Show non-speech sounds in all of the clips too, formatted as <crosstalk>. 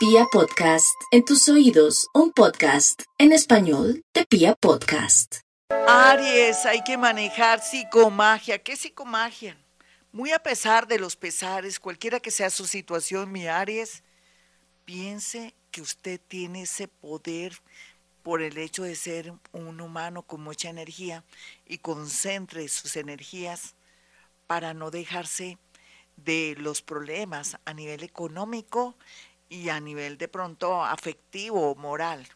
Pia Podcast, en tus oídos, un podcast en español de Pia Podcast. Aries, hay que manejar psicomagia. ¿Qué psicomagia? Muy a pesar de los pesares, cualquiera que sea su situación, mi Aries, piense que usted tiene ese poder por el hecho de ser un humano con mucha energía y concentre sus energías para no dejarse de los problemas a nivel económico y a nivel de pronto afectivo moral.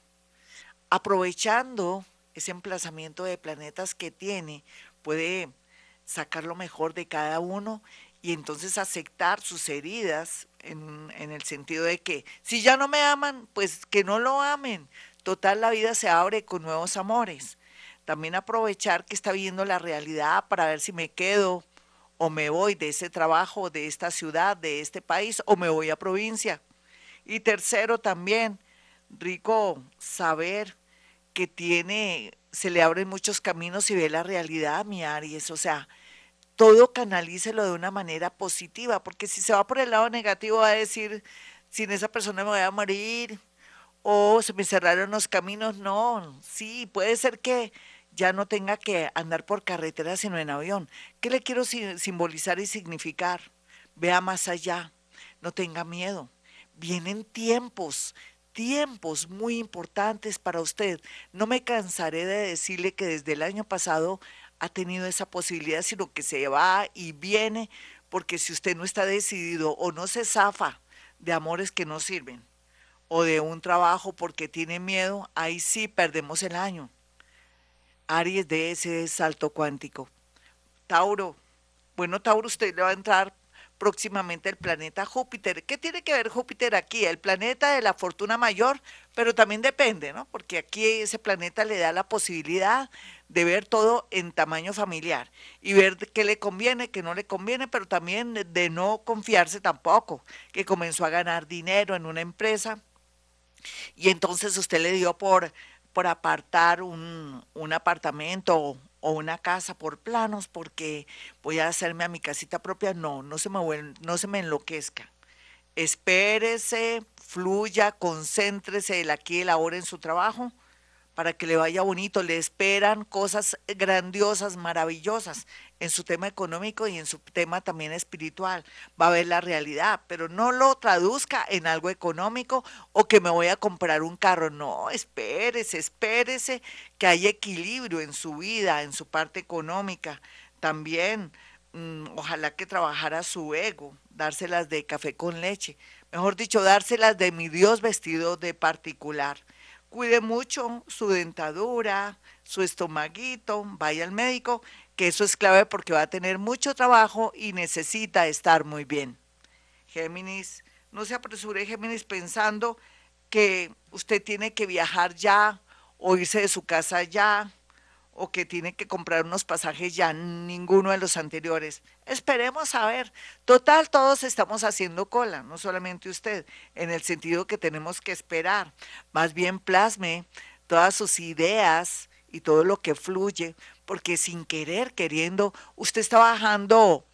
Aprovechando ese emplazamiento de planetas que tiene, puede sacar lo mejor de cada uno y entonces aceptar sus heridas en, en, el sentido de que si ya no me aman, pues que no lo amen. Total, la vida se abre con nuevos amores. También aprovechar que está viendo la realidad para ver si me quedo o me voy de ese trabajo, de esta ciudad, de este país, o me voy a provincia. Y tercero también, rico saber que tiene, se le abren muchos caminos y ve la realidad, mi Aries. O sea, todo canalícelo de una manera positiva, porque si se va por el lado negativo va a decir, sin esa persona me voy a morir, o se me cerraron los caminos. No, sí, puede ser que ya no tenga que andar por carretera sino en avión. ¿Qué le quiero simbolizar y significar? Vea más allá, no tenga miedo. Vienen tiempos, tiempos muy importantes para usted. No me cansaré de decirle que desde el año pasado ha tenido esa posibilidad, sino que se va y viene, porque si usted no está decidido o no se zafa de amores que no sirven, o de un trabajo porque tiene miedo, ahí sí perdemos el año. Aries de ese salto cuántico. Tauro. Bueno, Tauro, usted le va a entrar próximamente el planeta Júpiter. ¿Qué tiene que ver Júpiter aquí? El planeta de la fortuna mayor, pero también depende, ¿no? Porque aquí ese planeta le da la posibilidad de ver todo en tamaño familiar y ver qué le conviene, qué no le conviene, pero también de no confiarse tampoco, que comenzó a ganar dinero en una empresa y entonces usted le dio por por apartar un, un apartamento o una casa por planos porque voy a hacerme a mi casita propia. No, no se me, no se me enloquezca. Espérese, fluya, concéntrese el aquí y el ahora en su trabajo para que le vaya bonito. Le esperan cosas grandiosas, maravillosas en su tema económico y en su tema también espiritual. Va a ver la realidad, pero no lo traduzca en algo económico o que me voy a comprar un carro. No, espérese, espérese que hay equilibrio en su vida, en su parte económica. También, mm, ojalá que trabajara su ego, dárselas de café con leche. Mejor dicho, dárselas de mi Dios vestido de particular cuide mucho su dentadura, su estomaguito, vaya al médico, que eso es clave porque va a tener mucho trabajo y necesita estar muy bien. Géminis, no se apresure Géminis pensando que usted tiene que viajar ya o irse de su casa ya o que tiene que comprar unos pasajes ya, ninguno de los anteriores. Esperemos a ver. Total, todos estamos haciendo cola, no solamente usted, en el sentido que tenemos que esperar. Más bien plasme todas sus ideas y todo lo que fluye, porque sin querer, queriendo, usted está bajando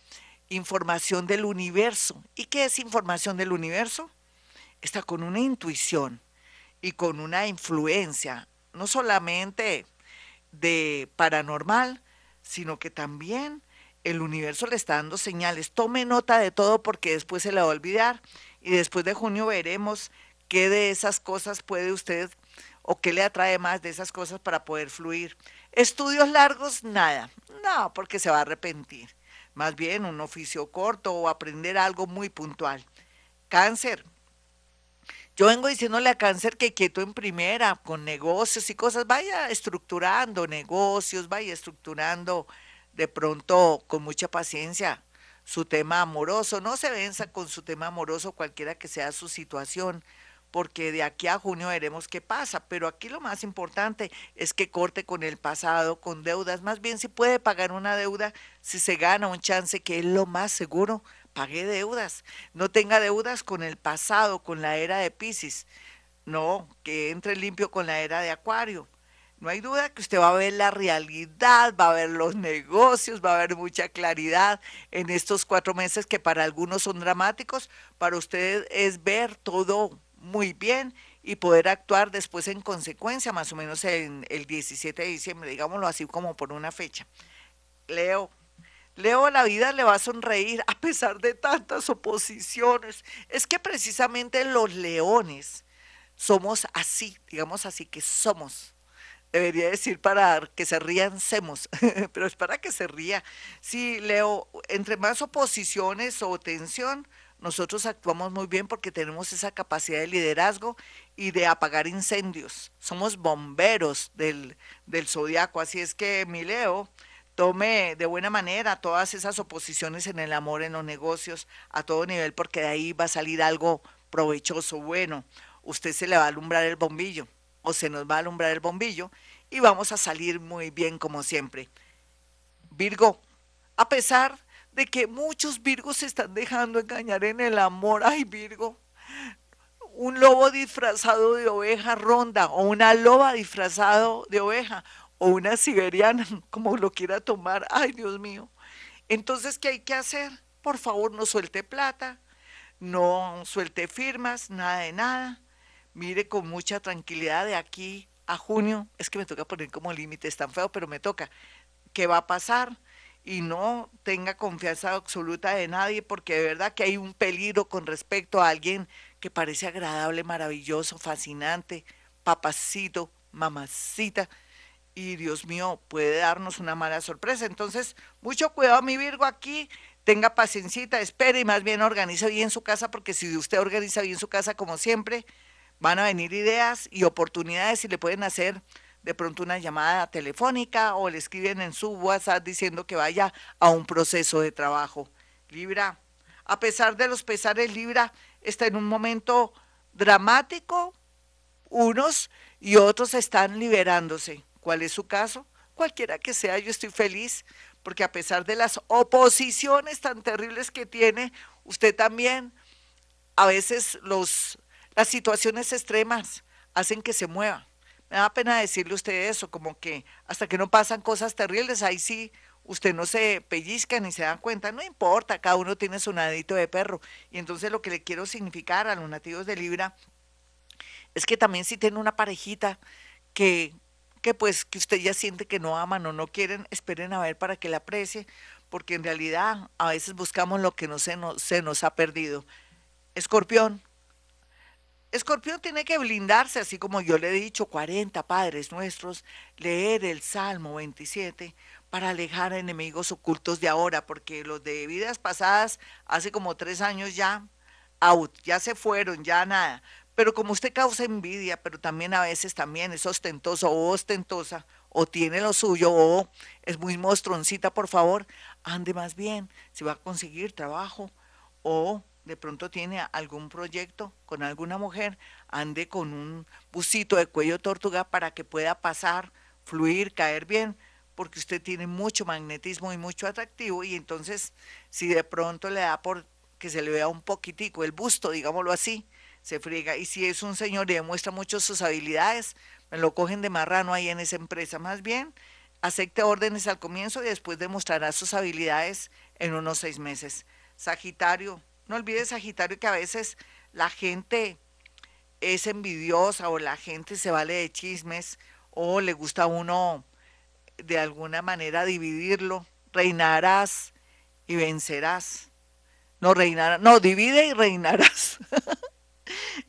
información del universo. ¿Y qué es información del universo? Está con una intuición y con una influencia, no solamente de paranormal, sino que también el universo le está dando señales. Tome nota de todo porque después se la va a olvidar y después de junio veremos qué de esas cosas puede usted o qué le atrae más de esas cosas para poder fluir. Estudios largos, nada, no, porque se va a arrepentir. Más bien un oficio corto o aprender algo muy puntual. Cáncer, yo vengo diciéndole a cáncer que quieto en primera, con negocios y cosas, vaya estructurando negocios, vaya estructurando de pronto con mucha paciencia su tema amoroso. No se venza con su tema amoroso cualquiera que sea su situación, porque de aquí a junio veremos qué pasa. Pero aquí lo más importante es que corte con el pasado, con deudas. Más bien si puede pagar una deuda, si se gana un chance, que es lo más seguro, pague deudas, no tenga deudas con el pasado, con la era de Pisces, no, que entre limpio con la era de Acuario. No hay duda que usted va a ver la realidad, va a ver los negocios, va a haber mucha claridad en estos cuatro meses que para algunos son dramáticos, para usted es ver todo muy bien y poder actuar después en consecuencia, más o menos en el 17 de diciembre, digámoslo así como por una fecha. Leo, Leo, la vida le va a sonreír a pesar de tantas oposiciones. Es que precisamente los leones somos así, digamos así que somos. Debería decir para que se rían, semos, <laughs> pero es para que se ría. Sí, Leo, entre más oposiciones o tensión, nosotros actuamos muy bien porque tenemos esa capacidad de liderazgo y de apagar incendios. Somos bomberos del, del zodiaco. Así es que, mi Leo, tome de buena manera todas esas oposiciones en el amor, en los negocios, a todo nivel, porque de ahí va a salir algo provechoso, bueno. Usted se le va a alumbrar el bombillo o se nos va a alumbrar el bombillo y vamos a salir muy bien como siempre. Virgo, a pesar de que muchos Virgos se están dejando engañar en el amor, ay Virgo, un lobo disfrazado de oveja ronda o una loba disfrazado de oveja o una siberiana, <laughs> como lo quiera tomar, ay Dios mío. Entonces, ¿qué hay que hacer? Por favor, no suelte plata, no suelte firmas, nada de nada. Mire con mucha tranquilidad de aquí a junio. Es que me toca poner como límite, es tan feo, pero me toca. ¿Qué va a pasar? Y no tenga confianza absoluta de nadie, porque de verdad que hay un peligro con respecto a alguien que parece agradable, maravilloso, fascinante, papacito, mamacita y Dios mío, puede darnos una mala sorpresa. Entonces, mucho cuidado, mi Virgo, aquí. Tenga paciencia, espere y más bien organice bien su casa, porque si usted organiza bien su casa, como siempre, van a venir ideas y oportunidades y le pueden hacer de pronto una llamada telefónica o le escriben en su WhatsApp diciendo que vaya a un proceso de trabajo. Libra, a pesar de los pesares, Libra está en un momento dramático, unos y otros están liberándose ¿Cuál es su caso? Cualquiera que sea, yo estoy feliz porque a pesar de las oposiciones tan terribles que tiene, usted también, a veces los, las situaciones extremas hacen que se mueva. Me da pena decirle a usted eso, como que hasta que no pasan cosas terribles, ahí sí usted no se pellizca ni se da cuenta, no importa, cada uno tiene su nadito de perro. Y entonces lo que le quiero significar a los nativos de Libra es que también si tiene una parejita que que pues que usted ya siente que no aman o no quieren, esperen a ver para que la aprecie, porque en realidad a veces buscamos lo que no se nos, se nos ha perdido. Escorpión. Escorpión tiene que blindarse, así como yo le he dicho, 40 padres nuestros, leer el Salmo 27 para alejar enemigos ocultos de ahora, porque los de vidas pasadas, hace como tres años ya, out, ya se fueron, ya nada. Pero como usted causa envidia, pero también a veces también es ostentoso o ostentosa, o tiene lo suyo, o es muy mostroncita, por favor, ande más bien, si va a conseguir trabajo, o de pronto tiene algún proyecto con alguna mujer, ande con un busito de cuello tortuga para que pueda pasar, fluir, caer bien, porque usted tiene mucho magnetismo y mucho atractivo, y entonces si de pronto le da por que se le vea un poquitico el busto, digámoslo así, se friega. Y si es un señor y demuestra mucho sus habilidades, me lo cogen de marrano ahí en esa empresa. Más bien, acepte órdenes al comienzo y después demostrará sus habilidades en unos seis meses. Sagitario, no olvides Sagitario que a veces la gente es envidiosa o la gente se vale de chismes o le gusta a uno de alguna manera dividirlo. Reinarás y vencerás. No reinarás, no, divide y reinarás. <laughs>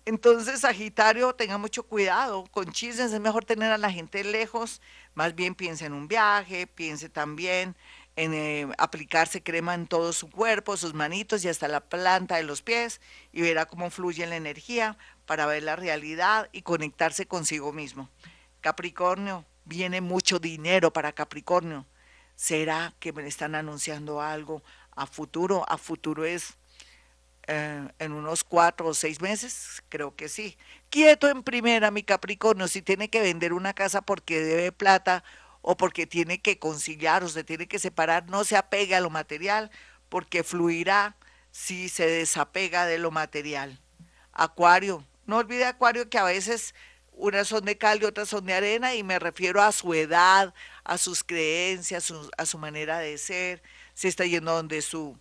Entonces, Sagitario, tenga mucho cuidado con chismes, es mejor tener a la gente lejos, más bien piense en un viaje, piense también en eh, aplicarse crema en todo su cuerpo, sus manitos y hasta la planta de los pies y verá cómo fluye la energía para ver la realidad y conectarse consigo mismo. Capricornio, viene mucho dinero para Capricornio. ¿Será que me están anunciando algo a futuro? A futuro es eh, en unos cuatro o seis meses, creo que sí. Quieto en primera, mi Capricornio, si tiene que vender una casa porque debe plata o porque tiene que conciliar o se tiene que separar, no se apegue a lo material porque fluirá si se desapega de lo material. Acuario, no olvide Acuario que a veces unas son de cal y otras son de arena y me refiero a su edad, a sus creencias, a su manera de ser, se está yendo donde su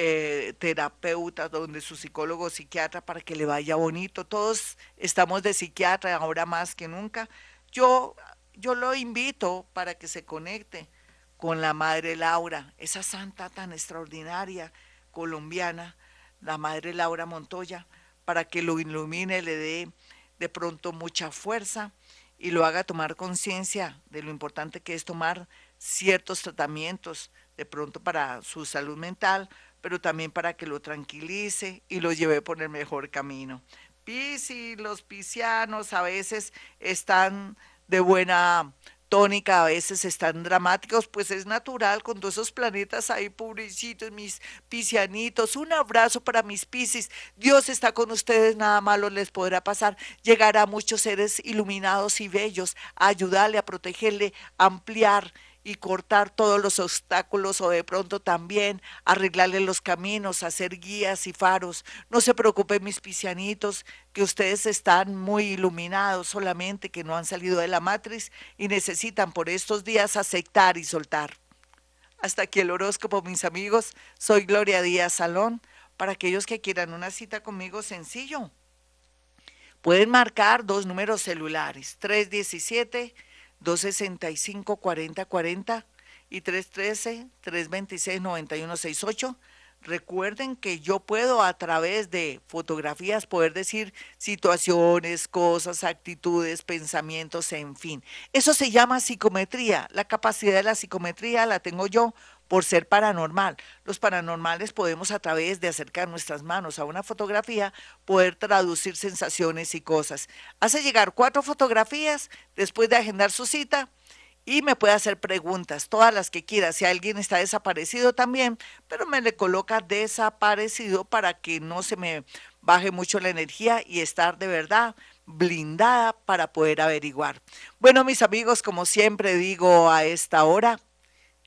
eh, terapeuta, donde su psicólogo psiquiatra para que le vaya bonito. Todos estamos de psiquiatra ahora más que nunca. Yo, yo lo invito para que se conecte con la Madre Laura, esa santa tan extraordinaria colombiana, la Madre Laura Montoya, para que lo ilumine, le dé de pronto mucha fuerza y lo haga tomar conciencia de lo importante que es tomar ciertos tratamientos, de pronto para su salud mental, pero también para que lo tranquilice y lo lleve por el mejor camino. Pisi, los piscianos a veces están de buena tónica, a veces están dramáticos, pues es natural con todos esos planetas ahí, pobrecitos, mis piscianitos. Un abrazo para mis piscis. Dios está con ustedes, nada malo les podrá pasar. Llegará a muchos seres iluminados y bellos a ayudarle, a protegerle, a ampliar y cortar todos los obstáculos o de pronto también arreglarle los caminos, hacer guías y faros. No se preocupen mis piscianitos, que ustedes están muy iluminados solamente, que no han salido de la matriz y necesitan por estos días aceptar y soltar. Hasta aquí el horóscopo, mis amigos. Soy Gloria Díaz Salón. Para aquellos que quieran una cita conmigo, sencillo. Pueden marcar dos números celulares, 317 265-4040 y 313-326-9168. Recuerden que yo puedo a través de fotografías poder decir situaciones, cosas, actitudes, pensamientos, en fin. Eso se llama psicometría. La capacidad de la psicometría la tengo yo por ser paranormal. Los paranormales podemos a través de acercar nuestras manos a una fotografía poder traducir sensaciones y cosas. Hace llegar cuatro fotografías después de agendar su cita y me puede hacer preguntas, todas las que quiera. Si alguien está desaparecido también, pero me le coloca desaparecido para que no se me baje mucho la energía y estar de verdad blindada para poder averiguar. Bueno, mis amigos, como siempre digo a esta hora,